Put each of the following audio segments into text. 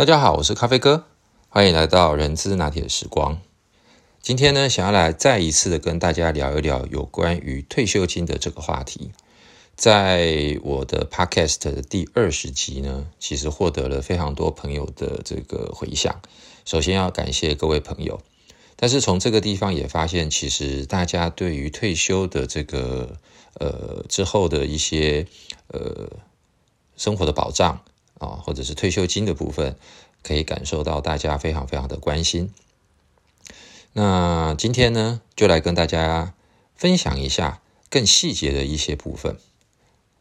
大家好，我是咖啡哥，欢迎来到人资拿铁时光。今天呢，想要来再一次的跟大家聊一聊有关于退休金的这个话题。在我的 podcast 的第二十集呢，其实获得了非常多朋友的这个回响。首先要感谢各位朋友，但是从这个地方也发现，其实大家对于退休的这个呃之后的一些呃生活的保障。啊，或者是退休金的部分，可以感受到大家非常非常的关心。那今天呢，就来跟大家分享一下更细节的一些部分。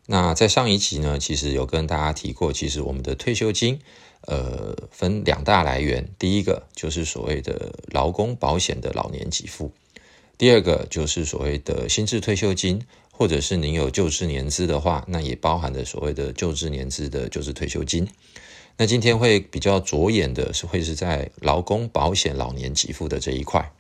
那在上一集呢，其实有跟大家提过，其实我们的退休金，呃，分两大来源。第一个就是所谓的劳工保险的老年给付，第二个就是所谓的新制退休金。或者是您有就职年资的话，那也包含着所谓的就职年资的就职退休金。那今天会比较着眼的是会是在劳工保险老年给付的这一块。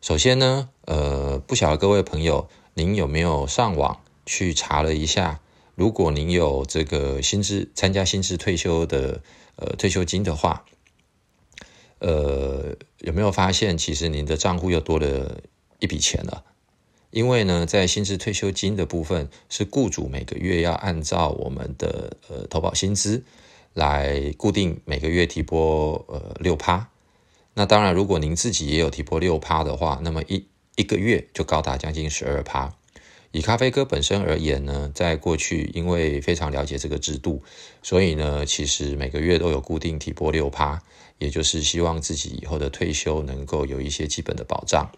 首先呢，呃，不晓得各位朋友，您有没有上网去查了一下？如果您有这个薪资参加薪资退休的呃退休金的话，呃，有没有发现其实您的账户又多了一笔钱了？因为呢，在薪资退休金的部分，是雇主每个月要按照我们的呃投保薪资来固定每个月提拨呃六趴。那当然，如果您自己也有提拨六趴的话，那么一一个月就高达将近十二趴。以咖啡哥本身而言呢，在过去因为非常了解这个制度，所以呢，其实每个月都有固定提拨六趴，也就是希望自己以后的退休能够有一些基本的保障。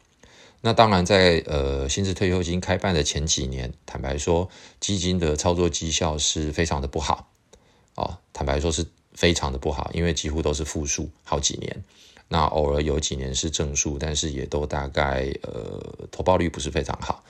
那当然，在呃薪资退休金开办的前几年，坦白说，基金的操作绩效是非常的不好，哦，坦白说是非常的不好，因为几乎都是负数好几年，那偶尔有几年是正数，但是也都大概呃投报率不是非常好。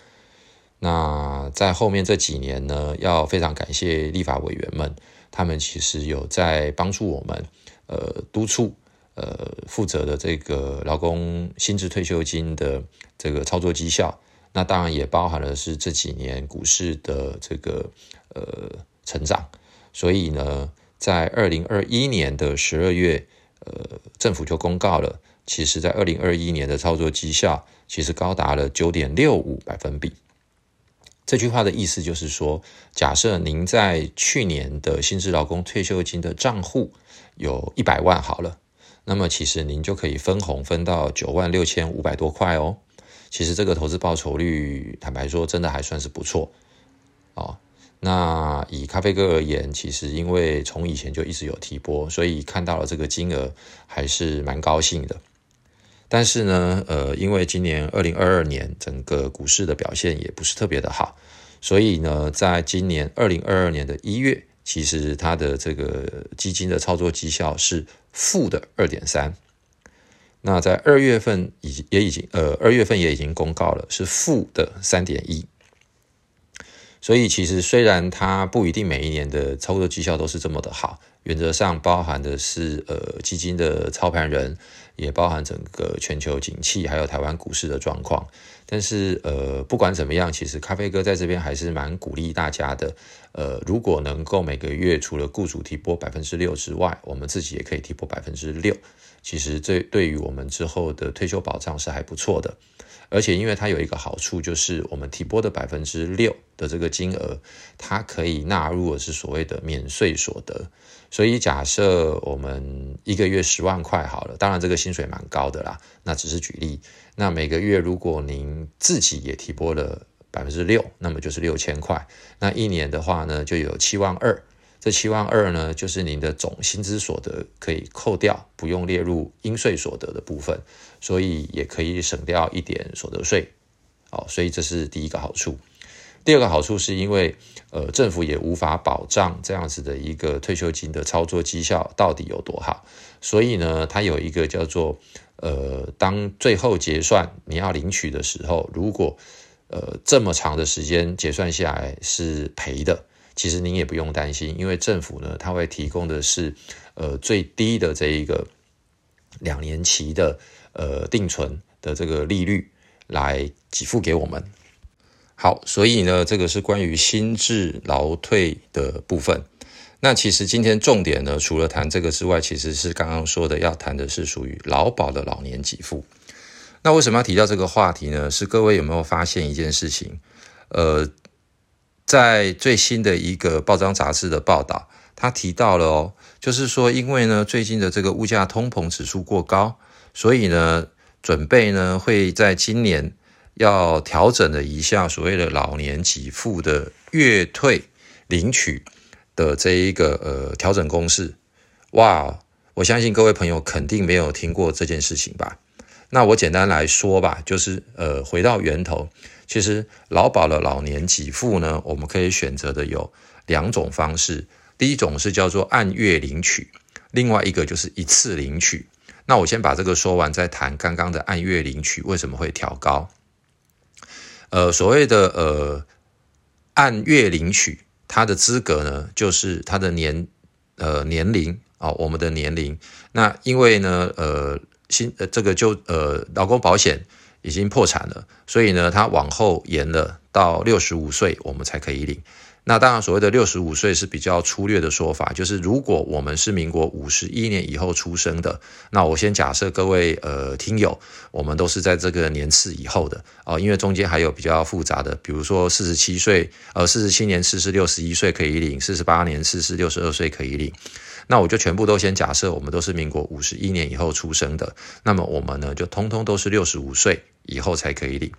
那在后面这几年呢，要非常感谢立法委员们，他们其实有在帮助我们，呃，督促。呃，负责的这个劳工薪资退休金的这个操作绩效，那当然也包含了是这几年股市的这个呃成长。所以呢，在二零二一年的十二月，呃，政府就公告了，其实在二零二一年的操作绩效其实高达了九点六五百分比。这句话的意思就是说，假设您在去年的薪资劳工退休金的账户有一百万好了。那么其实您就可以分红分到九万六千五百多块哦。其实这个投资报酬率，坦白说，真的还算是不错哦。那以咖啡哥而言，其实因为从以前就一直有提拨，所以看到了这个金额还是蛮高兴的。但是呢，呃，因为今年二零二二年整个股市的表现也不是特别的好，所以呢，在今年二零二二年的一月。其实它的这个基金的操作绩效是负的二点三，那在二月份已也已经呃二月份也已经公告了是负的三点一，所以其实虽然它不一定每一年的操作绩效都是这么的好，原则上包含的是呃基金的操盘人，也包含整个全球景气还有台湾股市的状况。但是，呃，不管怎么样，其实咖啡哥在这边还是蛮鼓励大家的。呃，如果能够每个月除了雇主提拨百分之六之外，我们自己也可以提拨百分之六，其实这对于我们之后的退休保障是还不错的。而且，因为它有一个好处，就是我们提拨的百分之六的这个金额，它可以纳入的是所谓的免税所得。所以，假设我们一个月十万块好了，当然这个薪水蛮高的啦，那只是举例。那每个月如果您自己也提拨了百分之六，那么就是六千块。那一年的话呢，就有七万二。这七万二呢，就是您的总薪资所得可以扣掉，不用列入应税所得的部分，所以也可以省掉一点所得税。好，所以这是第一个好处。第二个好处是因为，呃，政府也无法保障这样子的一个退休金的操作绩效到底有多好，所以呢，它有一个叫做，呃，当最后结算你要领取的时候，如果，呃，这么长的时间结算下来是赔的。其实您也不用担心，因为政府呢，它会提供的是，呃，最低的这一个两年期的呃定存的这个利率来给付给我们。好，所以呢，这个是关于心智劳退的部分。那其实今天重点呢，除了谈这个之外，其实是刚刚说的要谈的是属于劳保的老年给付。那为什么要提到这个话题呢？是各位有没有发现一件事情？呃，在最新的一个报章杂志的报道，他提到了哦，就是说因为呢最近的这个物价通膨指数过高，所以呢准备呢会在今年要调整了一下所谓的老年给付的月退领取。的这一个呃调整公式，哇，我相信各位朋友肯定没有听过这件事情吧？那我简单来说吧，就是呃回到源头，其实劳保的老年给付呢，我们可以选择的有两种方式，第一种是叫做按月领取，另外一个就是一次领取。那我先把这个说完，再谈刚刚的按月领取为什么会调高。呃，所谓的呃按月领取。他的资格呢，就是他的年呃年龄啊，我们的年龄。那因为呢，呃新呃这个就呃劳工保险已经破产了，所以呢，它往后延了到六十五岁，我们才可以领。那当然，所谓的六十五岁是比较粗略的说法，就是如果我们是民国五十一年以后出生的，那我先假设各位呃听友，我们都是在这个年次以后的哦，因为中间还有比较复杂的，比如说四十七岁，呃四十七年次是六十一岁可以领，四十八年次是六十二岁可以领，那我就全部都先假设我们都是民国五十一年以后出生的，那么我们呢就通通都是六十五岁以后才可以领。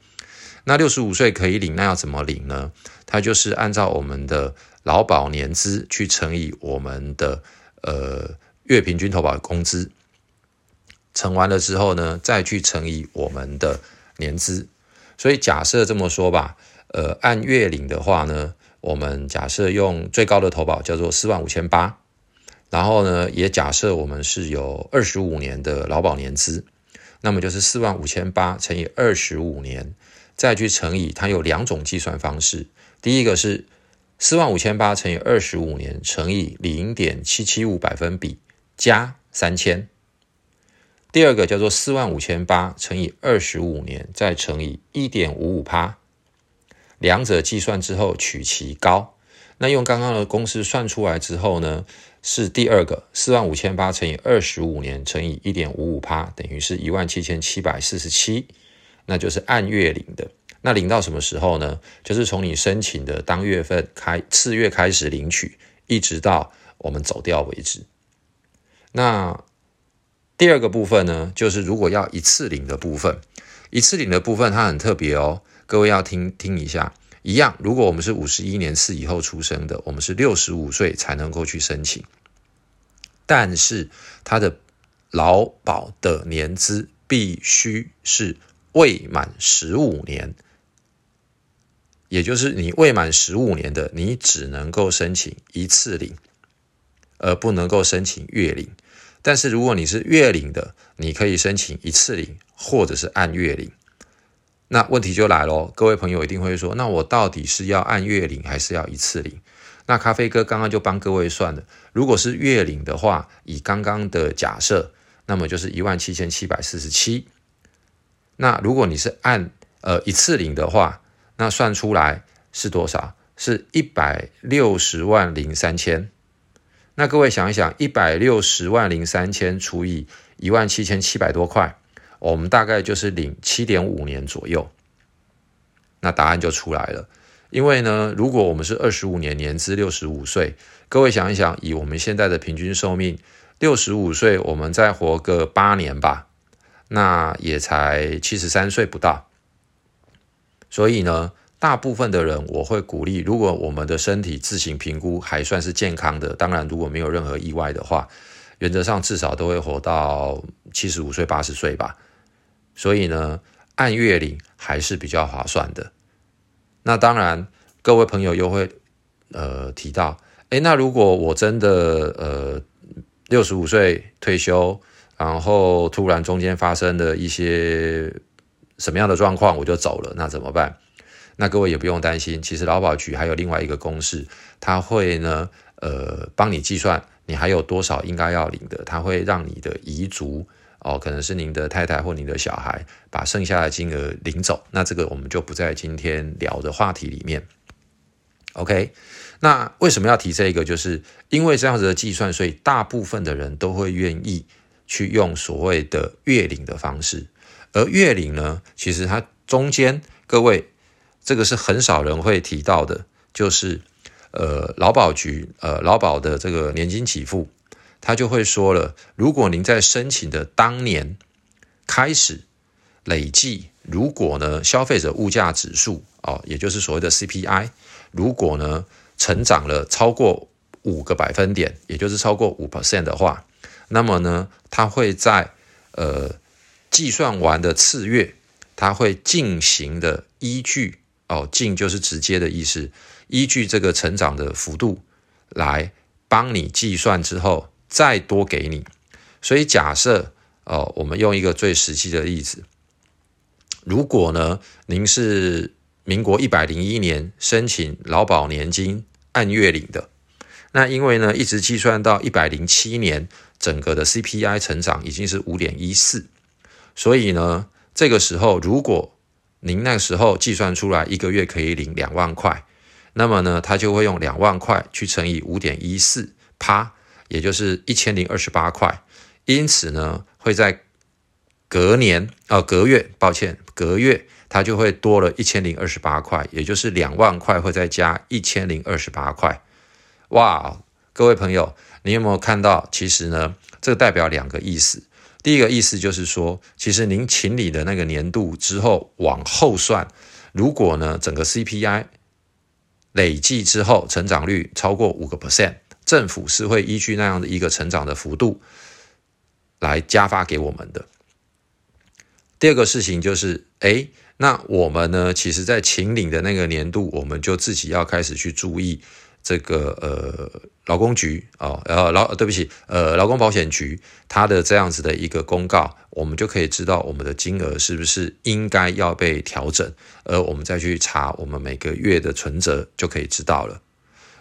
那六十五岁可以领，那要怎么领呢？它就是按照我们的劳保年资去乘以我们的呃月平均投保工资，乘完了之后呢，再去乘以我们的年资。所以假设这么说吧，呃，按月领的话呢，我们假设用最高的投保叫做四万五千八，然后呢，也假设我们是有二十五年的劳保年资，那么就是四万五千八乘以二十五年。再去乘以，它有两种计算方式。第一个是四万五千八乘以二十五年乘以零点七七五百分比加三千。第二个叫做四万五千八乘以二十五年再乘以一点五五趴。两者计算之后取其高。那用刚刚的公式算出来之后呢，是第二个四万五千八乘以二十五年乘以一点五五趴，等于是一万七千七百四十七。那就是按月领的，那领到什么时候呢？就是从你申请的当月份开次月开始领取，一直到我们走掉为止。那第二个部分呢，就是如果要一次领的部分，一次领的部分它很特别哦，各位要听听一下。一样，如果我们是五十一年次以后出生的，我们是六十五岁才能够去申请，但是它的劳保的年资必须是。未满十五年，也就是你未满十五年的，你只能够申请一次领，而不能够申请月领。但是如果你是月领的，你可以申请一次领，或者是按月领。那问题就来了，各位朋友一定会说，那我到底是要按月领，还是要一次领？那咖啡哥刚刚就帮各位算了，如果是月领的话，以刚刚的假设，那么就是一万七千七百四十七。那如果你是按呃一次领的话，那算出来是多少？是一百六十万零三千。那各位想一想，一百六十万零三千除以一万七千七百多块，我们大概就是领七点五年左右。那答案就出来了。因为呢，如果我们是二十五年年资六十五岁，各位想一想，以我们现在的平均寿命，六十五岁，我们再活个八年吧。那也才七十三岁不到，所以呢，大部分的人我会鼓励，如果我们的身体自行评估还算是健康的，当然如果没有任何意外的话，原则上至少都会活到七十五岁、八十岁吧。所以呢，按月领还是比较划算的。那当然，各位朋友又会呃提到，诶，那如果我真的呃六十五岁退休。然后突然中间发生的一些什么样的状况，我就走了，那怎么办？那各位也不用担心，其实劳保局还有另外一个公式，他会呢，呃，帮你计算你还有多少应该要领的，他会让你的遗族哦，可能是您的太太或您的小孩，把剩下的金额领走。那这个我们就不在今天聊的话题里面。OK，那为什么要提这个？就是因为这样子的计算，所以大部分的人都会愿意去用所谓的月领的方式。而月领呢，其实它中间各位这个是很少人会提到的，就是呃劳保局呃劳保的这个年金给付，他就会说了，如果您在申请的当年开始累计，如果呢消费者物价指数哦，也就是所谓的 CPI，如果呢成长了超过五个百分点，也就是超过五 percent 的话，那么呢它会在呃。计算完的次月，它会进行的依据哦，进就是直接的意思，依据这个成长的幅度来帮你计算之后再多给你。所以假设哦，我们用一个最实际的例子，如果呢您是民国一百零一年申请劳保年金按月领的，那因为呢一直计算到一百零七年，整个的 CPI 成长已经是五点一四。所以呢，这个时候如果您那时候计算出来一个月可以领两万块，那么呢，他就会用两万块去乘以五点一四趴，也就是一千零二十八块。因此呢，会在隔年啊隔月，抱歉，隔月他就会多了一千零二十八块，也就是两万块会再加一千零二十八块。哇，各位朋友，你有没有看到？其实呢，这代表两个意思。第一个意思就是说，其实您请理的那个年度之后往后算，如果呢整个 CPI 累计之后成长率超过五个 percent，政府是会依据那样的一个成长的幅度来加发给我们的。第二个事情就是，哎，那我们呢，其实在请领的那个年度，我们就自己要开始去注意。这个呃，劳工局啊，呃劳对不起，呃劳工保险局，它的这样子的一个公告，我们就可以知道我们的金额是不是应该要被调整，而我们再去查我们每个月的存折就可以知道了。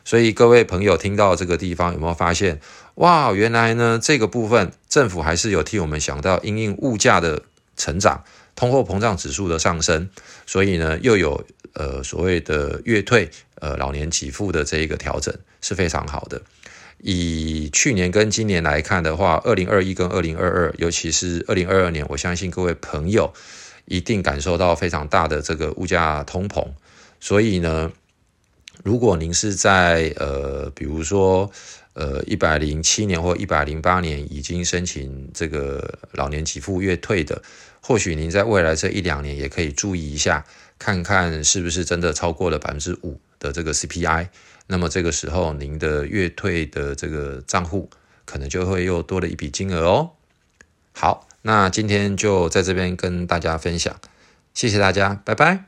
所以各位朋友听到这个地方有没有发现？哇，原来呢这个部分政府还是有替我们想到因应物价的成长、通货膨胀指数的上升，所以呢又有。呃，所谓的月退，呃，老年给付的这一个调整是非常好的。以去年跟今年来看的话，二零二一跟二零二二，尤其是二零二二年，我相信各位朋友一定感受到非常大的这个物价通膨。所以呢，如果您是在呃，比如说呃一百零七年或一百零八年已经申请这个老年给付月退的，或许您在未来这一两年也可以注意一下。看看是不是真的超过了百分之五的这个 CPI，那么这个时候您的月退的这个账户可能就会又多了一笔金额哦。好，那今天就在这边跟大家分享，谢谢大家，拜拜。